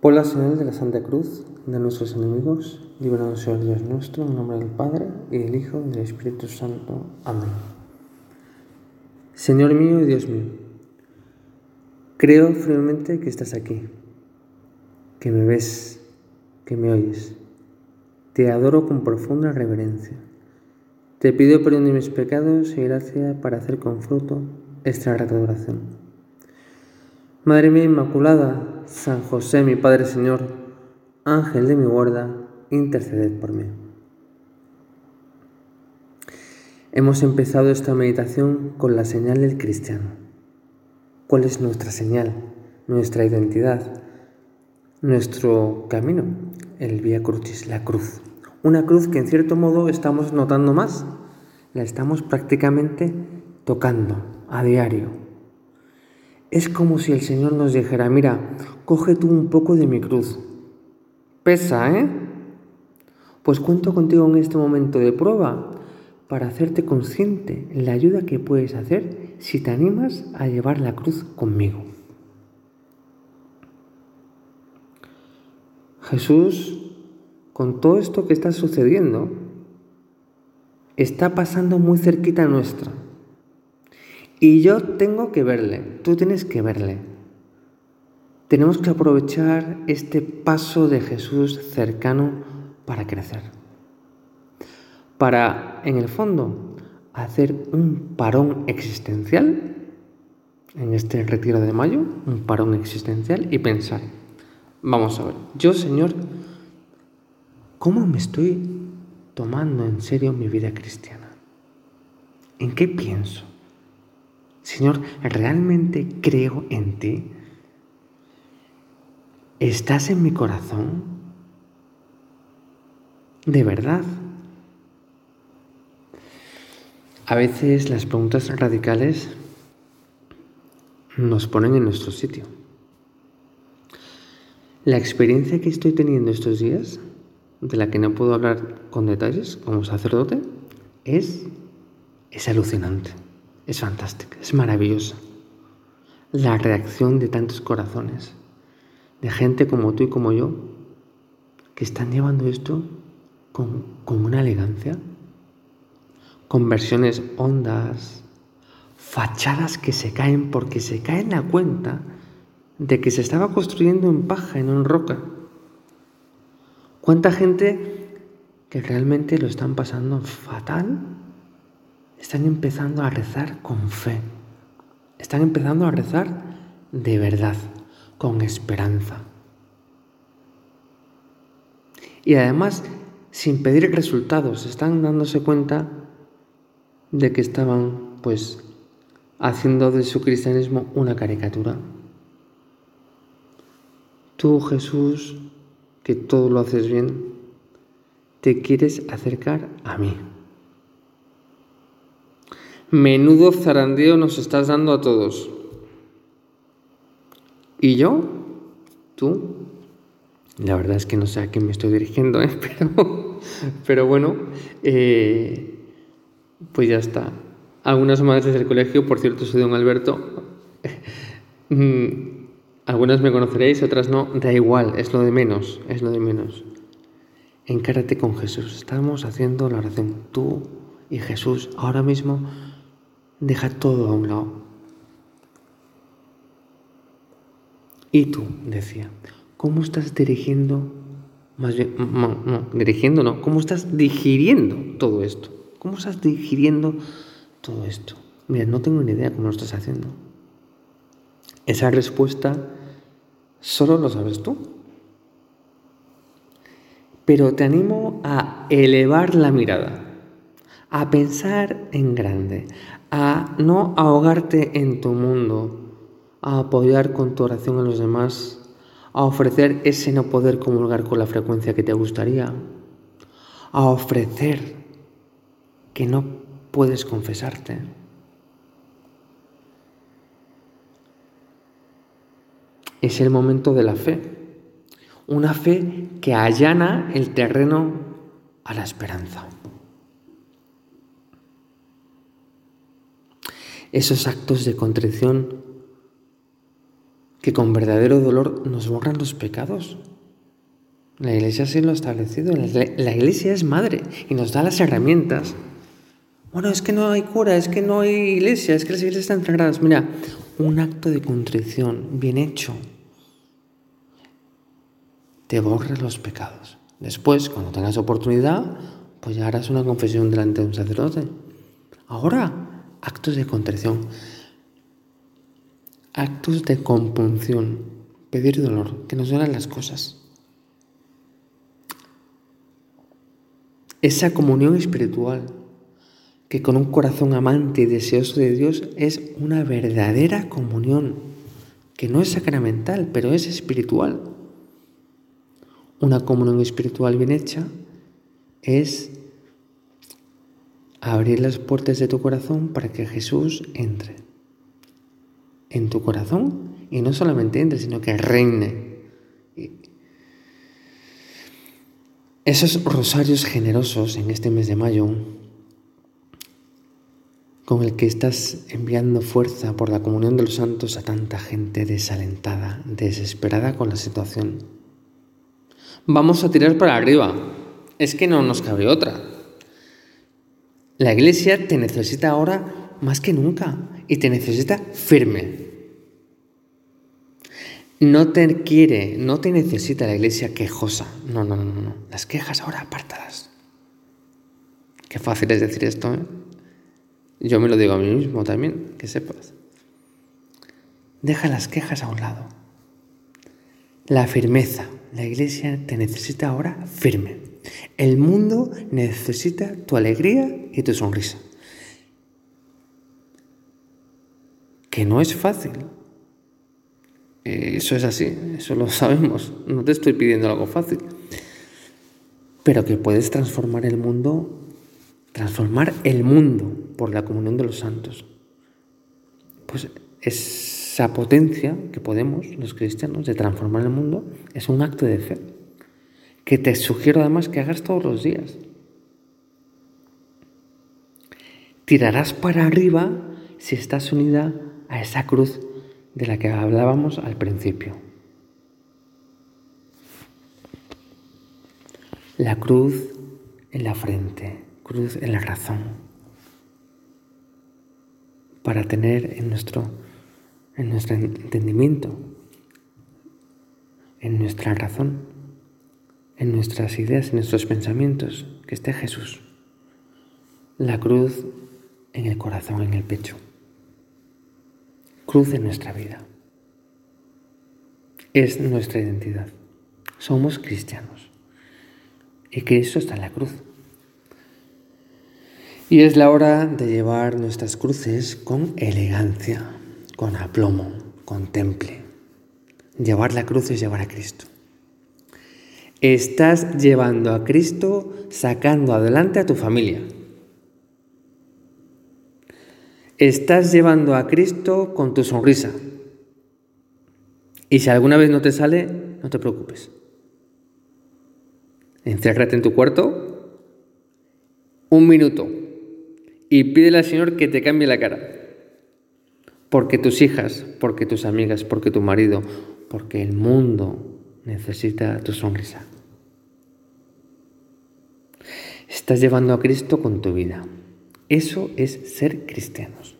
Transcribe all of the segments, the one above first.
Por la señal de la Santa Cruz de nuestros enemigos, líbranos, Señor Dios nuestro, en nombre del Padre, y del Hijo, y del Espíritu Santo. Amén. Señor mío y Dios mío, creo firmemente que estás aquí, que me ves, que me oyes. Te adoro con profunda reverencia. Te pido perdón de mis pecados y gracia para hacer con fruto esta grata oración. Madre mía Inmaculada, San José, mi Padre Señor, Ángel de mi guarda, interceded por mí. Hemos empezado esta meditación con la señal del cristiano. ¿Cuál es nuestra señal, nuestra identidad, nuestro camino? El Vía Crucis, la cruz. Una cruz que en cierto modo estamos notando más, la estamos prácticamente tocando a diario, es como si el Señor nos dijera, mira, coge tú un poco de mi cruz. Pesa, ¿eh? Pues cuento contigo en este momento de prueba para hacerte consciente en la ayuda que puedes hacer si te animas a llevar la cruz conmigo. Jesús, con todo esto que está sucediendo, está pasando muy cerquita nuestra. Y yo tengo que verle, tú tienes que verle. Tenemos que aprovechar este paso de Jesús cercano para crecer. Para, en el fondo, hacer un parón existencial, en este retiro de mayo, un parón existencial y pensar, vamos a ver, yo Señor, ¿cómo me estoy tomando en serio mi vida cristiana? ¿En qué pienso? Señor, realmente creo en ti. ¿Estás en mi corazón? De verdad. A veces las preguntas radicales nos ponen en nuestro sitio. La experiencia que estoy teniendo estos días, de la que no puedo hablar con detalles como sacerdote, es, es alucinante. Es fantástica, es maravillosa. La reacción de tantos corazones, de gente como tú y como yo, que están llevando esto con, con una elegancia, con versiones hondas, fachadas que se caen porque se caen la cuenta de que se estaba construyendo en paja y no en roca. ¿Cuánta gente que realmente lo están pasando fatal están empezando a rezar con fe. Están empezando a rezar de verdad, con esperanza. Y además, sin pedir resultados, están dándose cuenta de que estaban, pues, haciendo de su cristianismo una caricatura. Tú, Jesús, que todo lo haces bien, te quieres acercar a mí. Menudo zarandeo nos estás dando a todos. ¿Y yo? ¿Tú? La verdad es que no sé a quién me estoy dirigiendo, ¿eh? pero, bueno, eh, pues ya está. Algunas madres del colegio, por cierto, soy don Alberto. Mm, algunas me conoceréis, otras no. Da igual, es lo de menos, es lo de menos. Encárate con Jesús. Estamos haciendo la oración. Tú y Jesús ahora mismo Deja todo a un lado. Y tú, decía, ¿cómo estás dirigiendo, más bien, no, dirigiendo no, cómo estás digiriendo todo esto? ¿Cómo estás digiriendo todo esto? Mira, no tengo ni idea cómo lo estás haciendo. Esa respuesta solo lo sabes tú. Pero te animo a elevar la mirada, a pensar en grande, a no ahogarte en tu mundo, a apoyar con tu oración a los demás, a ofrecer ese no poder comulgar con la frecuencia que te gustaría, a ofrecer que no puedes confesarte. Es el momento de la fe, una fe que allana el terreno a la esperanza. Esos actos de contrición que con verdadero dolor nos borran los pecados. La iglesia sí lo ha establecido. La iglesia es madre y nos da las herramientas. Bueno, es que no hay cura, es que no hay iglesia, es que las iglesias están cerradas. Mira, un acto de contrición bien hecho te borra los pecados. Después, cuando tengas oportunidad, pues ya harás una confesión delante de un sacerdote. Ahora, actos de contrición, actos de compunción, pedir dolor, que nos duelan las cosas. Esa comunión espiritual que con un corazón amante y deseoso de Dios es una verdadera comunión, que no es sacramental, pero es espiritual. Una comunión espiritual bien hecha es abrir las puertas de tu corazón para que Jesús entre en tu corazón y no solamente entre, sino que reine Esos rosarios generosos en este mes de mayo, con el que estás enviando fuerza por la comunión de los santos a tanta gente desalentada, desesperada con la situación. Vamos a tirar para arriba. Es que no nos cabe otra. La iglesia te necesita ahora más que nunca y te necesita firme. No te quiere, no te necesita la iglesia quejosa. No, no, no, no. Las quejas ahora apártalas. Qué fácil es decir esto, ¿eh? Yo me lo digo a mí mismo también, que sepas. Deja las quejas a un lado. La firmeza. La iglesia te necesita ahora firme. El mundo necesita tu alegría y tu sonrisa. Que no es fácil, eh, eso es así, eso lo sabemos. No te estoy pidiendo algo fácil. Pero que puedes transformar el mundo, transformar el mundo por la comunión de los santos. Pues esa potencia que podemos, los cristianos, de transformar el mundo, es un acto de fe. Que te sugiero además que hagas todos los días. Tirarás para arriba si estás unida a esa cruz de la que hablábamos al principio. La cruz en la frente, cruz en la razón, para tener en nuestro, en nuestro entendimiento, en nuestra razón, en nuestras ideas, en nuestros pensamientos, que esté Jesús. La cruz en el corazón, en el pecho cruz en nuestra vida. Es nuestra identidad. Somos cristianos. Y Cristo está en la cruz. Y es la hora de llevar nuestras cruces con elegancia, con aplomo, con temple. Llevar la cruz es llevar a Cristo. Estás llevando a Cristo sacando adelante a tu familia. Estás llevando a Cristo con tu sonrisa. Y si alguna vez no te sale, no te preocupes. Enciérrate en tu cuarto un minuto y pídele al Señor que te cambie la cara. Porque tus hijas, porque tus amigas, porque tu marido, porque el mundo necesita tu sonrisa. Estás llevando a Cristo con tu vida. Eso es ser cristianos.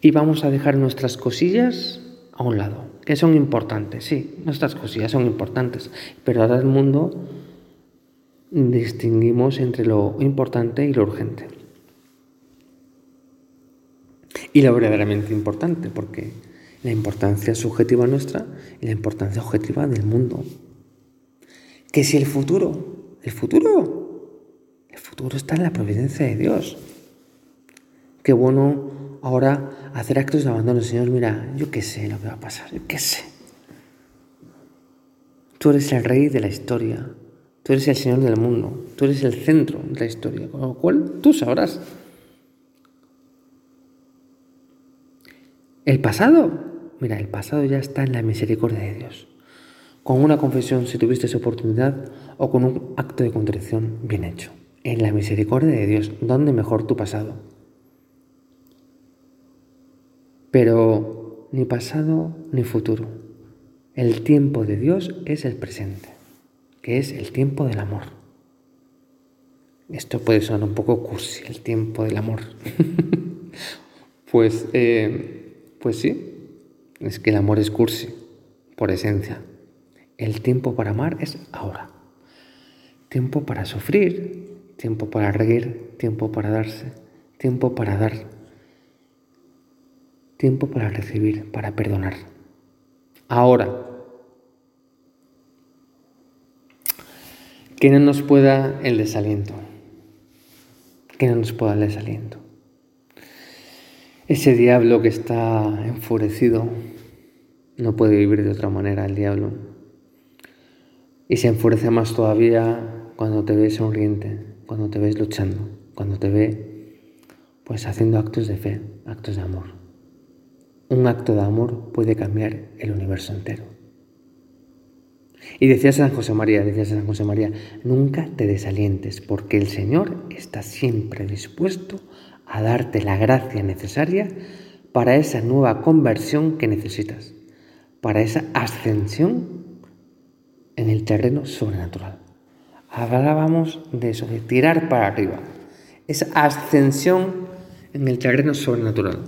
Y vamos a dejar nuestras cosillas a un lado, que son importantes, sí, nuestras cosillas son importantes, pero ahora el mundo distinguimos entre lo importante y lo urgente. Y lo verdaderamente importante, porque la importancia subjetiva nuestra y la importancia objetiva del mundo. Que si el futuro, el futuro el futuro está en la providencia de Dios. Qué bueno ahora hacer actos de abandono. Señor, mira, yo qué sé lo que va a pasar, yo qué sé. Tú eres el rey de la historia, tú eres el Señor del mundo, tú eres el centro de la historia, con lo cual tú sabrás. El pasado, mira, el pasado ya está en la misericordia de Dios. Con una confesión, si tuviste esa oportunidad, o con un acto de contrición bien hecho en la misericordia de Dios. ¿Dónde mejor tu pasado? Pero ni pasado, ni futuro. El tiempo de Dios es el presente, que es el tiempo del amor. Esto puede sonar un poco cursi, el tiempo del amor. pues, eh, pues sí, es que el amor es cursi, por esencia. El tiempo para amar es ahora. Tiempo para sufrir, tiempo para reír, tiempo para darse, tiempo para dar, tiempo para recibir, para perdonar. Ahora. Que no nos pueda el desaliento. Que no nos pueda el desaliento. Ese diablo que está enfurecido no puede vivir de otra manera el diablo. Y se enfurece más todavía cuando te ve sonriente, cuando te ves luchando, cuando te ve pues haciendo actos de fe, actos de amor. Un acto de amor puede cambiar el universo entero. Y decía San José María, decía San José María, nunca te desalientes, porque el Señor está siempre dispuesto a darte la gracia necesaria para esa nueva conversión que necesitas, para esa ascensión en el terreno sobrenatural. Hablábamos de eso, de tirar para arriba, esa ascensión en el terreno sobrenatural.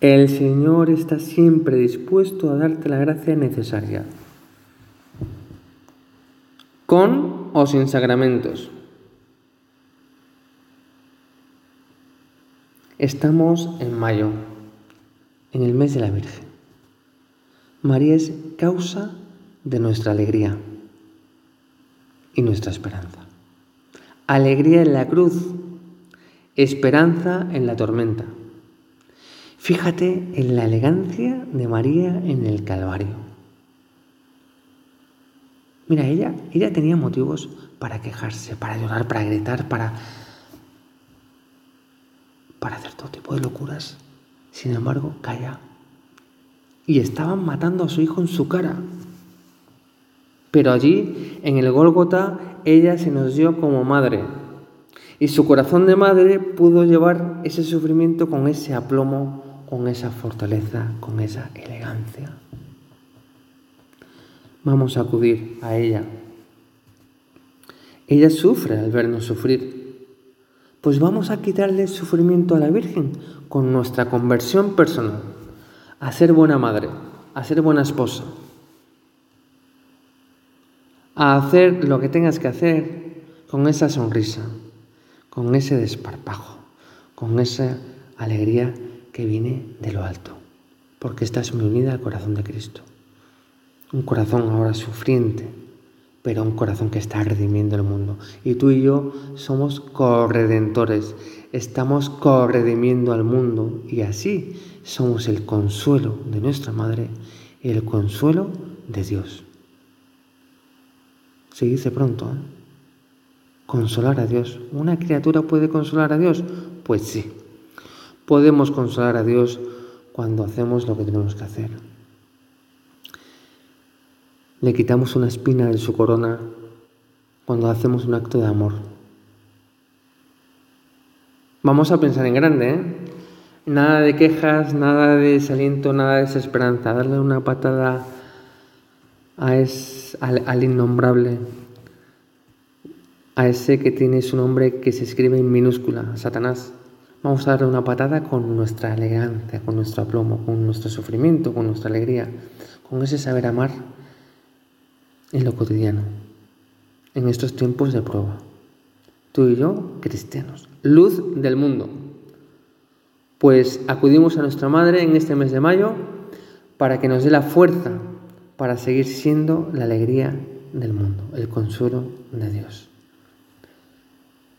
El Señor está siempre dispuesto a darte la gracia necesaria, con o sin sacramentos. Estamos en mayo, en el mes de la Virgen. María es causa de nuestra alegría y nuestra esperanza. Alegría en la cruz, esperanza en la tormenta. Fíjate en la elegancia de María en el Calvario. Mira, ella, ella tenía motivos para quejarse, para llorar, para gritar, para, para hacer todo tipo de locuras. Sin embargo, calla. Y estaban matando a su hijo en su cara. Pero allí, en el Gólgota, ella se nos dio como madre. Y su corazón de madre pudo llevar ese sufrimiento con ese aplomo con esa fortaleza, con esa elegancia. Vamos a acudir a ella. Ella sufre al vernos sufrir. Pues vamos a quitarle sufrimiento a la Virgen con nuestra conversión personal, a ser buena madre, a ser buena esposa, a hacer lo que tengas que hacer con esa sonrisa, con ese desparpajo, con esa alegría que viene de lo alto, porque estás muy unida al corazón de Cristo. Un corazón ahora sufriente, pero un corazón que está redimiendo el mundo. Y tú y yo somos corredentores, estamos corredimiendo al mundo y así somos el consuelo de nuestra Madre el consuelo de Dios. Se dice pronto, ¿eh? Consolar a Dios. ¿Una criatura puede consolar a Dios? Pues sí podemos consolar a Dios cuando hacemos lo que tenemos que hacer. Le quitamos una espina de su corona cuando hacemos un acto de amor. Vamos a pensar en grande, ¿eh? Nada de quejas, nada de desaliento, nada de desesperanza. Darle una patada a al, al innombrable, a ese que tiene su nombre que se escribe en minúscula, Satanás. Vamos a darle una patada con nuestra elegancia, con nuestro aplomo, con nuestro sufrimiento, con nuestra alegría, con ese saber amar en lo cotidiano, en estos tiempos de prueba. Tú y yo, cristianos, luz del mundo. Pues acudimos a nuestra Madre en este mes de mayo para que nos dé la fuerza para seguir siendo la alegría del mundo, el consuelo de Dios.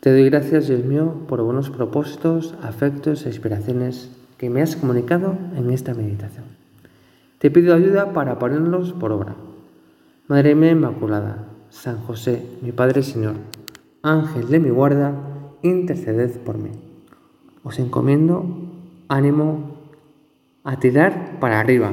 Te doy gracias, Dios mío, por buenos propósitos, afectos e inspiraciones que me has comunicado en esta meditación. Te pido ayuda para ponerlos por obra. Madre mía Inmaculada, San José, mi Padre Señor, Ángel de mi guarda, interceded por mí. Os encomiendo ánimo a tirar para arriba,